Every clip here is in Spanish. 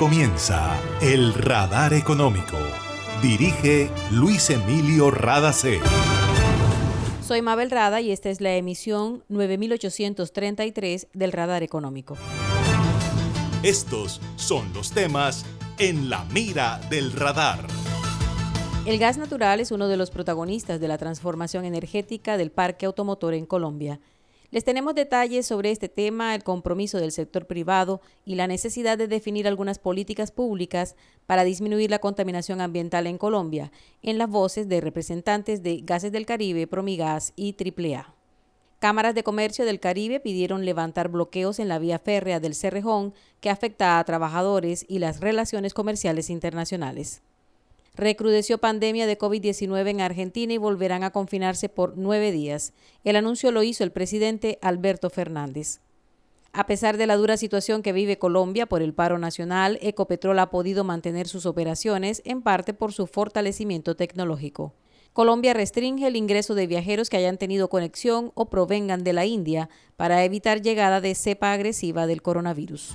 comienza El Radar Económico. Dirige Luis Emilio Radacé. Soy Mabel Rada y esta es la emisión 9833 del Radar Económico. Estos son los temas en la mira del radar. El gas natural es uno de los protagonistas de la transformación energética del parque automotor en Colombia. Les tenemos detalles sobre este tema, el compromiso del sector privado y la necesidad de definir algunas políticas públicas para disminuir la contaminación ambiental en Colombia, en las voces de representantes de Gases del Caribe, Promigas y AAA. Cámaras de Comercio del Caribe pidieron levantar bloqueos en la vía férrea del Cerrejón que afecta a trabajadores y las relaciones comerciales internacionales. Recrudeció pandemia de COVID-19 en Argentina y volverán a confinarse por nueve días. El anuncio lo hizo el presidente Alberto Fernández. A pesar de la dura situación que vive Colombia por el paro nacional, Ecopetrol ha podido mantener sus operaciones en parte por su fortalecimiento tecnológico. Colombia restringe el ingreso de viajeros que hayan tenido conexión o provengan de la India para evitar llegada de cepa agresiva del coronavirus.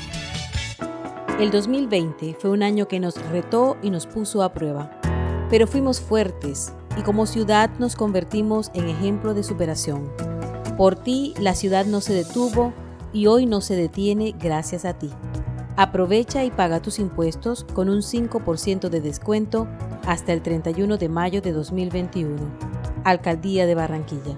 El 2020 fue un año que nos retó y nos puso a prueba, pero fuimos fuertes y como ciudad nos convertimos en ejemplo de superación. Por ti la ciudad no se detuvo y hoy no se detiene gracias a ti. Aprovecha y paga tus impuestos con un 5% de descuento hasta el 31 de mayo de 2021. Alcaldía de Barranquilla.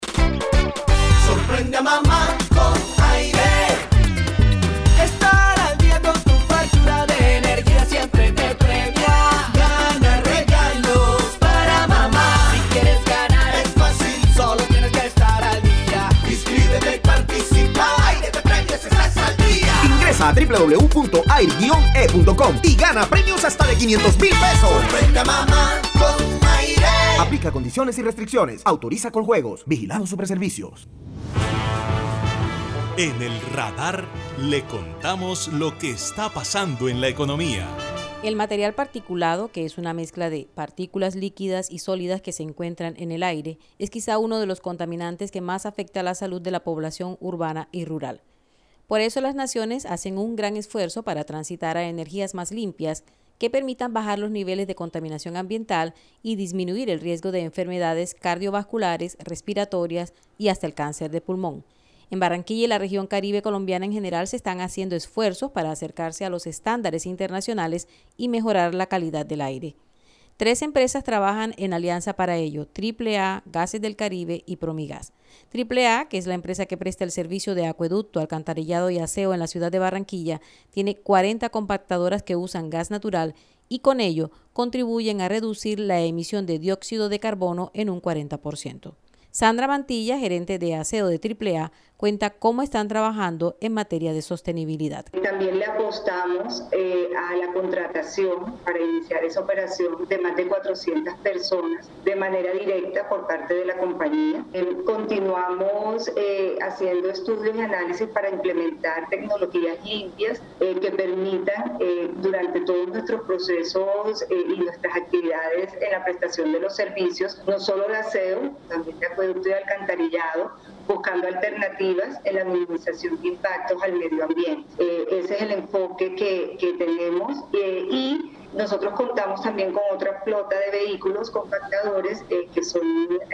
Mamá con aire. Estar al día con tu factura de energía siempre te premia. Gana regalos para mamá. Si quieres ganar es fácil, solo tienes que estar al día. Inscríbete y participa. Aire te premios, estás al día. Ingresa a www.air-e.com y gana premios hasta de 500 mil pesos. Sorprende a mamá con aire. Aplica condiciones y restricciones. Autoriza con juegos. Vigilado sobre servicios. En el radar le contamos lo que está pasando en la economía. El material particulado, que es una mezcla de partículas líquidas y sólidas que se encuentran en el aire, es quizá uno de los contaminantes que más afecta a la salud de la población urbana y rural. Por eso las naciones hacen un gran esfuerzo para transitar a energías más limpias que permitan bajar los niveles de contaminación ambiental y disminuir el riesgo de enfermedades cardiovasculares, respiratorias y hasta el cáncer de pulmón. En Barranquilla y la región caribe colombiana en general se están haciendo esfuerzos para acercarse a los estándares internacionales y mejorar la calidad del aire. Tres empresas trabajan en alianza para ello, AAA, Gases del Caribe y Promigas. AAA, que es la empresa que presta el servicio de acueducto, alcantarillado y aseo en la ciudad de Barranquilla, tiene 40 compactadoras que usan gas natural y con ello contribuyen a reducir la emisión de dióxido de carbono en un 40%. Sandra Mantilla, gerente de aseo de AAA, cuenta cómo están trabajando en materia de sostenibilidad. También le apostamos eh, a la contratación para iniciar esa operación de más de 400 personas de manera directa por parte de la compañía. Eh, continuamos eh, haciendo estudios y análisis para implementar tecnologías limpias que permitan durante todos nuestros procesos y nuestras actividades en la prestación de los servicios, no solo de aseo, también de acueducto y alcantarillado, buscando alternativas en la minimización de impactos al medio ambiente. Eh, ese es el enfoque que, tenemos eh, y nosotros contamos también con otra flota de vehículos compactadores eh, que son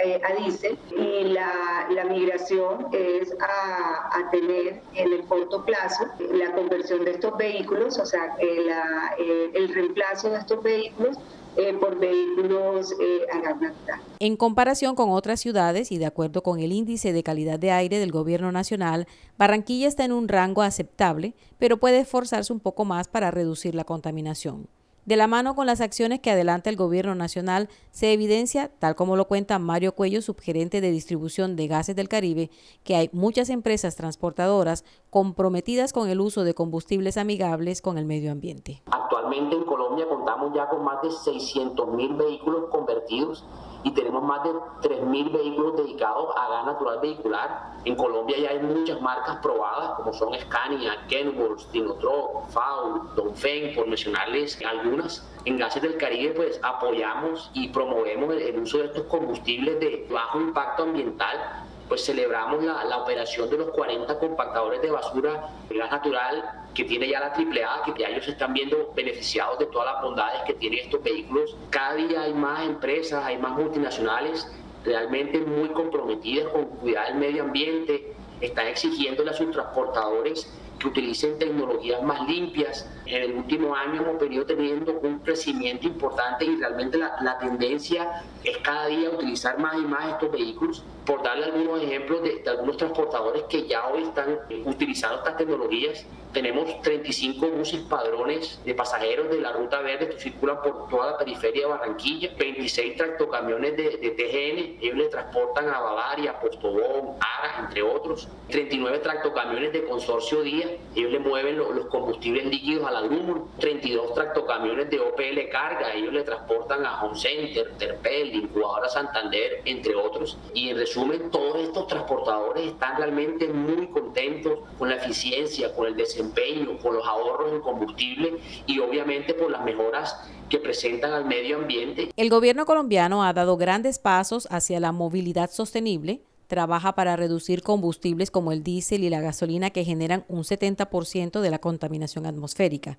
eh, a diésel y la, la migración es a, tener en el corto plazo la conversión de estos vehículos, o sea, la, el reemplazo de estos vehículos eh, por vehículos eh, a gas natural. En comparación con otras ciudades y de acuerdo con el índice de calidad de aire del gobierno nacional, Barranquilla está en un rango aceptable, pero puede esforzarse un poco más para reducir la contaminación. De la mano con las acciones que adelanta el Gobierno Nacional, se evidencia, tal como lo cuenta Mario Cuello, subgerente de distribución de gases del Caribe, que hay muchas empresas transportadoras comprometidas con el uso de combustibles amigables con el medio ambiente. Actualmente en Colombia contamos ya con más de 600 mil vehículos convertidos y tenemos más de 3.000 vehículos dedicados a gas natural vehicular. En Colombia ya hay muchas marcas probadas como son Scania, Kenworth, Dinotroc, FAU, Donfen, por mencionarles algunas. En Gases del Caribe pues apoyamos y promovemos el uso de estos combustibles de bajo impacto ambiental pues celebramos la, la, operación de los 40 compactadores de basura de gas natural que tiene ya la AAA, que ya ellos están viendo beneficiados de todas las bondades que tienen estos vehículos. Cada día hay más empresas, hay más multinacionales realmente muy comprometidas con cuidar el medio ambiente, están exigiendo a sus transportadores que utilicen tecnologías más limpias. En el último año hemos venido teniendo un crecimiento importante y realmente la, la tendencia es cada día utilizar más y más estos vehículos por darle algunos ejemplos de, algunos transportadores que ya hoy están utilizando estas tecnologías, tenemos 35 buses padrones de pasajeros de la Ruta Verde que circulan por toda la periferia de Barranquilla, 26 tractocamiones de, de TGN, ellos le transportan a Bavaria, Postobón, Ara, entre otros, 39 tractocamiones de Consorcio Día, ellos le mueven los, combustibles líquidos a la Grumur, 32 tractocamiones de OPL Carga, ellos le transportan a Home Center, Terpel, Incubadora Santander, entre otros, y en resumen todos estos transportadores están realmente muy contentos con la eficiencia, con el desempeño, con los ahorros en combustible y obviamente por las mejoras que presentan al medio ambiente. El gobierno colombiano ha dado grandes pasos hacia la movilidad sostenible, trabaja para reducir combustibles como el diésel y la gasolina que generan un 70% de la contaminación atmosférica.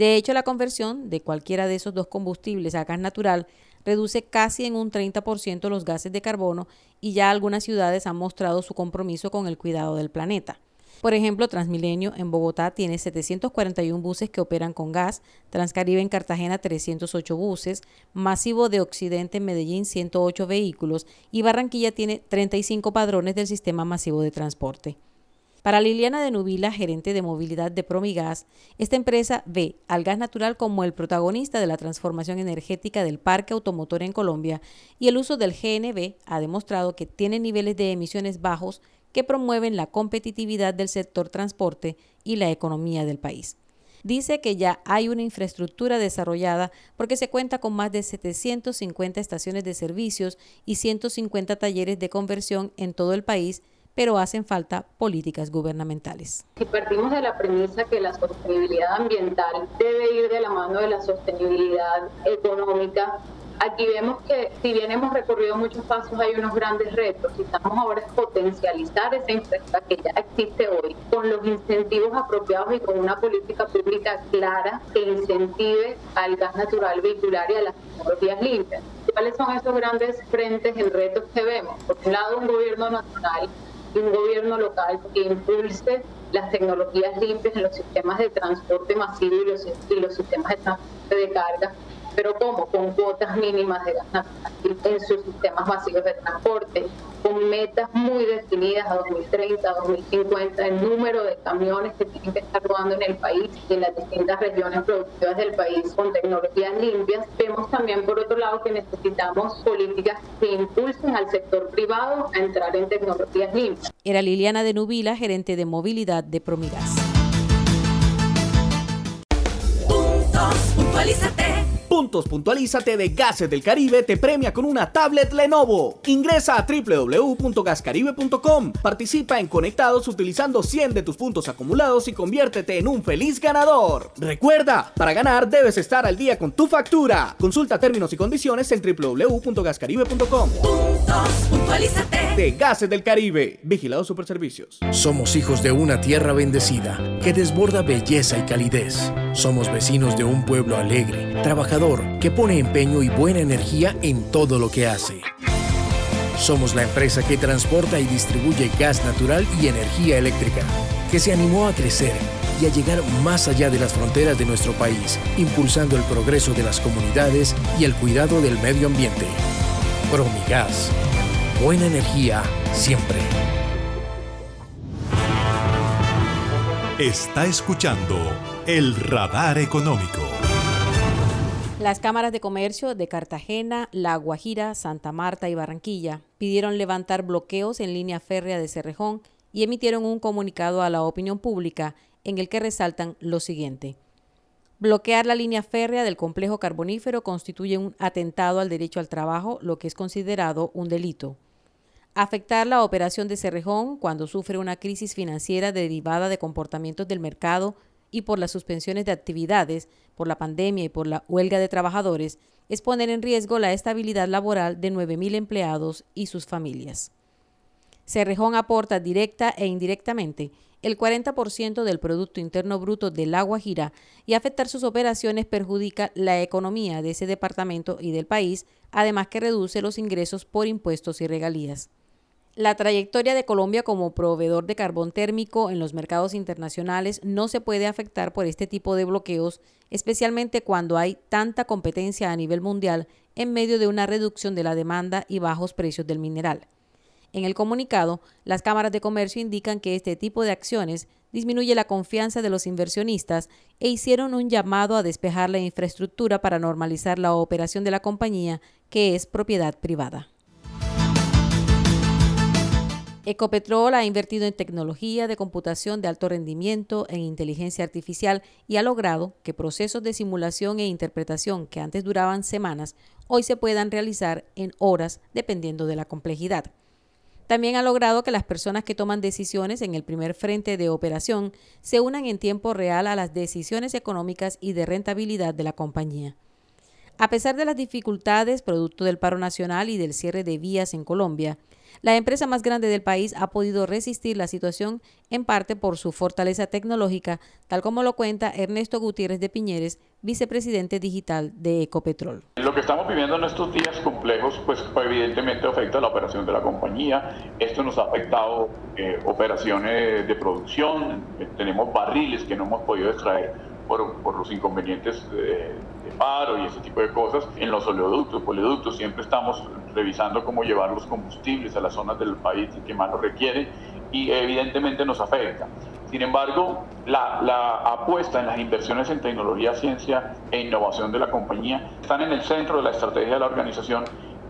De hecho, la conversión de cualquiera de esos dos combustibles a gas natural reduce casi en un 30% los gases de carbono y ya algunas ciudades han mostrado su compromiso con el cuidado del planeta. Por ejemplo, Transmilenio en Bogotá tiene 741 buses que operan con gas, Transcaribe en Cartagena 308 buses, Masivo de Occidente en Medellín 108 vehículos y Barranquilla tiene 35 padrones del sistema masivo de transporte. Para Liliana de Nubila, gerente de movilidad de Promigas, esta empresa ve al gas natural como el protagonista de la transformación energética del parque automotor en Colombia y el uso del GNB ha demostrado que tiene niveles de emisiones bajos que promueven la competitividad del sector transporte y la economía del país. Dice que ya hay una infraestructura desarrollada porque se cuenta con más de 750 estaciones de servicios y 150 talleres de conversión en todo el país pero hacen falta políticas gubernamentales. Si partimos de la premisa que la sostenibilidad ambiental debe ir de la mano de la sostenibilidad económica, aquí vemos que si bien hemos recorrido muchos pasos, hay unos grandes retos y estamos ahora es potencializar esa infraestructura que ya existe hoy con los incentivos apropiados y con una política pública clara que incentive al gas natural vehicular y a las tecnologías limpias. ¿Cuáles son esos grandes frentes y retos que vemos? Por un lado, un gobierno nacional y un gobierno local que impulse las tecnologías limpias en los sistemas de transporte masivo y los, y los sistemas de transporte de carga pero ¿cómo? Con cuotas mínimas de gas natural en sus sistemas masivos de transporte, con metas muy definidas a 2030, 2050, el número de camiones que tienen que estar rodando en el país y en las distintas regiones productivas del país con tecnologías limpias. Vemos también, por otro lado, que necesitamos políticas que impulsen al sector privado a entrar en tecnologías limpias. Era Liliana de Nubila, gerente de movilidad de Promigas. Puntos, puntualízate. De Gases del Caribe te premia con una tablet Lenovo. Ingresa a www.gascaribe.com. Participa en Conectados utilizando 100 de tus puntos acumulados y conviértete en un feliz ganador. Recuerda, para ganar debes estar al día con tu factura. Consulta términos y condiciones en www.gascaribe.com. De Gases del Caribe. Vigilado Superservicios. Somos hijos de una tierra bendecida que desborda belleza y calidez. Somos vecinos de un pueblo alegre, trabajador, que pone empeño y buena energía en todo lo que hace. Somos la empresa que transporta y distribuye gas natural y energía eléctrica, que se animó a crecer y a llegar más allá de las fronteras de nuestro país, impulsando el progreso de las comunidades y el cuidado del medio ambiente. Promigas. Buena energía siempre. Está escuchando el radar económico. Las cámaras de comercio de Cartagena, La Guajira, Santa Marta y Barranquilla pidieron levantar bloqueos en línea férrea de Cerrejón y emitieron un comunicado a la opinión pública en el que resaltan lo siguiente. Bloquear la línea férrea del complejo carbonífero constituye un atentado al derecho al trabajo, lo que es considerado un delito. Afectar la operación de Cerrejón cuando sufre una crisis financiera derivada de comportamientos del mercado y por las suspensiones de actividades, por la pandemia y por la huelga de trabajadores, es poner en riesgo la estabilidad laboral de 9.000 empleados y sus familias. Cerrejón aporta directa e indirectamente el 40% del Producto Interno Bruto del La y afectar sus operaciones perjudica la economía de ese departamento y del país, además que reduce los ingresos por impuestos y regalías. La trayectoria de Colombia como proveedor de carbón térmico en los mercados internacionales no se puede afectar por este tipo de bloqueos, especialmente cuando hay tanta competencia a nivel mundial en medio de una reducción de la demanda y bajos precios del mineral. En el comunicado, las cámaras de comercio indican que este tipo de acciones disminuye la confianza de los inversionistas e hicieron un llamado a despejar la infraestructura para normalizar la operación de la compañía, que es propiedad privada. Ecopetrol ha invertido en tecnología de computación de alto rendimiento, en inteligencia artificial y ha logrado que procesos de simulación e interpretación que antes duraban semanas hoy se puedan realizar en horas dependiendo de la complejidad. También ha logrado que las personas que toman decisiones en el primer frente de operación se unan en tiempo real a las decisiones económicas y de rentabilidad de la compañía. A pesar de las dificultades producto del paro nacional y del cierre de vías en Colombia, la empresa más grande del país ha podido resistir la situación en parte por su fortaleza tecnológica, tal como lo cuenta Ernesto Gutiérrez de Piñeres, vicepresidente digital de Ecopetrol. Lo que estamos viviendo en estos días complejos, pues evidentemente afecta la operación de la compañía. Esto nos ha afectado eh, operaciones de producción, tenemos barriles que no hemos podido extraer por, por los inconvenientes de, de, paro y ese tipo de cosas. En los oleoductos, poliductos, siempre estamos revisando cómo llevar los combustibles a las zonas del país que más lo requieren y evidentemente nos afecta. Sin embargo, la, la, apuesta en las inversiones en tecnología, ciencia e innovación de la compañía están en el centro de la estrategia de la organización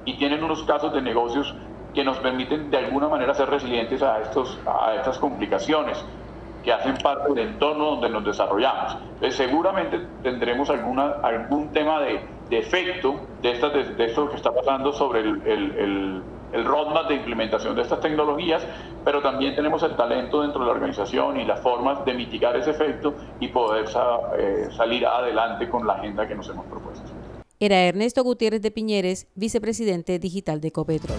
y tienen unos casos de negocios que nos permiten de alguna manera ser resilientes a, estos, a estas complicaciones que hacen parte del entorno donde nos desarrollamos. Entonces, seguramente tendremos alguna, algún tema de, de efecto de, estas, de, de, esto que está pasando sobre el, el, el, el, roadmap de implementación de estas tecnologías, pero también tenemos el talento dentro de la organización y las formas de mitigar ese efecto y poder sa, eh, salir adelante con la agenda que nos hemos propuesto. Era Ernesto Gutiérrez de Piñeres, vicepresidente digital de Ecopetrol.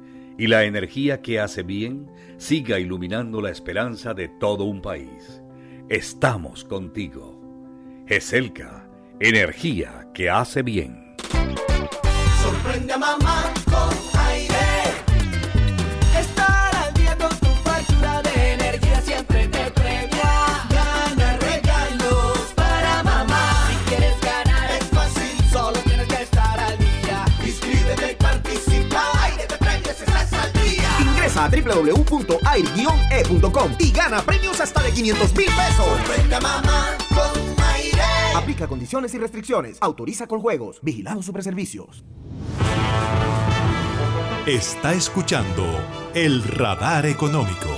y la energía que hace bien siga iluminando la esperanza de todo un país. Estamos contigo. GESELCA, energía que hace bien. Sorprende a mamá a www.air-e.com y gana premios hasta de 500 mil pesos. Sorprende a mamá con aire. Aplica condiciones y restricciones. Autoriza con juegos. Vigilado Superservicios. Está escuchando el radar económico.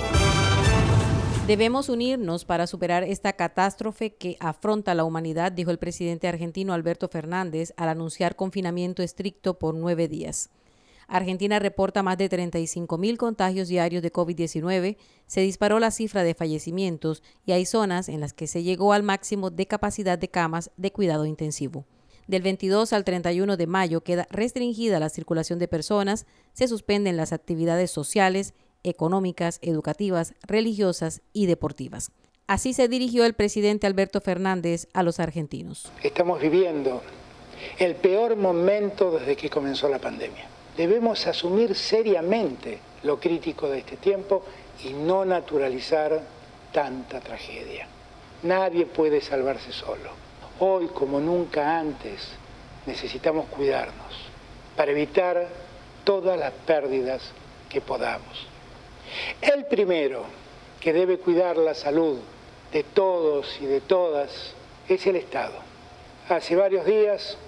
Debemos unirnos para superar esta catástrofe que afronta la humanidad, dijo el presidente argentino Alberto Fernández al anunciar confinamiento estricto por nueve días. Argentina reporta más de 35 mil contagios diarios de COVID-19, se disparó la cifra de fallecimientos y hay zonas en las que se llegó al máximo de capacidad de camas de cuidado intensivo. Del 22 al 31 de mayo queda restringida la circulación de personas, se suspenden las actividades sociales, económicas, educativas, religiosas y deportivas. Así se dirigió el presidente Alberto Fernández a los argentinos. Estamos viviendo el peor momento desde que comenzó la pandemia. Debemos asumir seriamente lo crítico de este tiempo y no naturalizar tanta tragedia. Nadie puede salvarse solo. Hoy, como nunca antes, necesitamos cuidarnos para evitar todas las pérdidas que podamos. El primero que debe cuidar la salud de todos y de todas es el Estado. Hace varios días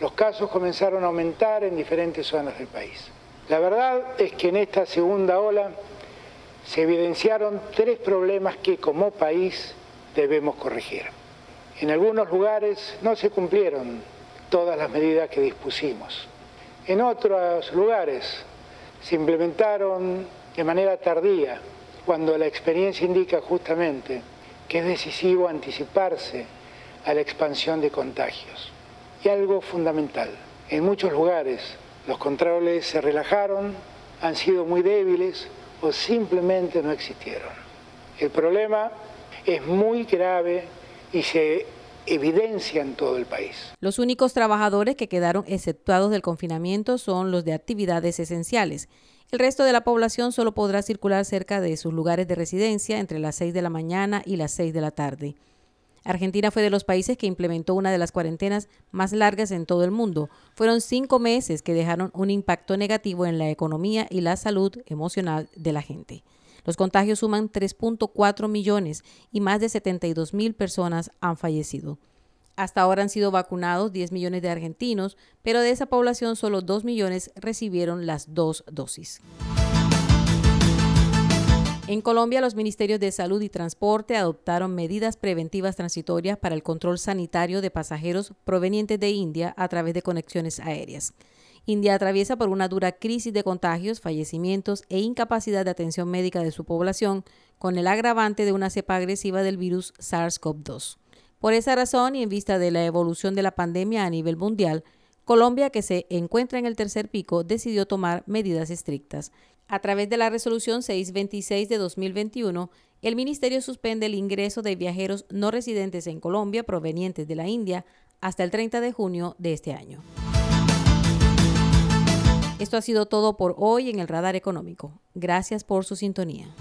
los casos comenzaron a aumentar en diferentes zonas del país. La verdad es que en esta segunda ola se evidenciaron tres problemas que como país debemos corregir. En algunos lugares no se cumplieron todas las medidas que dispusimos. En otros lugares se implementaron de manera tardía, cuando la experiencia indica justamente que es decisivo anticiparse a la expansión de contagios. Y algo fundamental, en muchos lugares los controles se relajaron, han sido muy débiles o simplemente no existieron. El problema es muy grave y se evidencia en todo el país. Los únicos trabajadores que quedaron exceptuados del confinamiento son los de actividades esenciales. El resto de la población solo podrá circular cerca de sus lugares de residencia entre las 6 de la mañana y las 6 de la tarde. Argentina fue de los países que implementó una de las cuarentenas más largas en todo el mundo. Fueron cinco meses que dejaron un impacto negativo en la economía y la salud emocional de la gente. Los contagios suman 3.4 millones y más de 72 mil personas han fallecido. Hasta ahora han sido vacunados 10 millones de argentinos, pero de esa población solo 2 millones recibieron las dos dosis. En Colombia, los ministerios de Salud y Transporte adoptaron medidas preventivas transitorias para el control sanitario de pasajeros provenientes de India a través de conexiones aéreas. India atraviesa por una dura crisis de contagios, fallecimientos e incapacidad de atención médica de su población, con el agravante de una cepa agresiva del virus SARS-CoV-2. Por esa razón y en vista de la evolución de la pandemia a nivel mundial, Colombia, que se encuentra en el tercer pico, decidió tomar medidas estrictas. A través de la resolución 626 de 2021, el Ministerio suspende el ingreso de viajeros no residentes en Colombia provenientes de la India hasta el 30 de junio de este año. Esto ha sido todo por hoy en el Radar Económico. Gracias por su sintonía.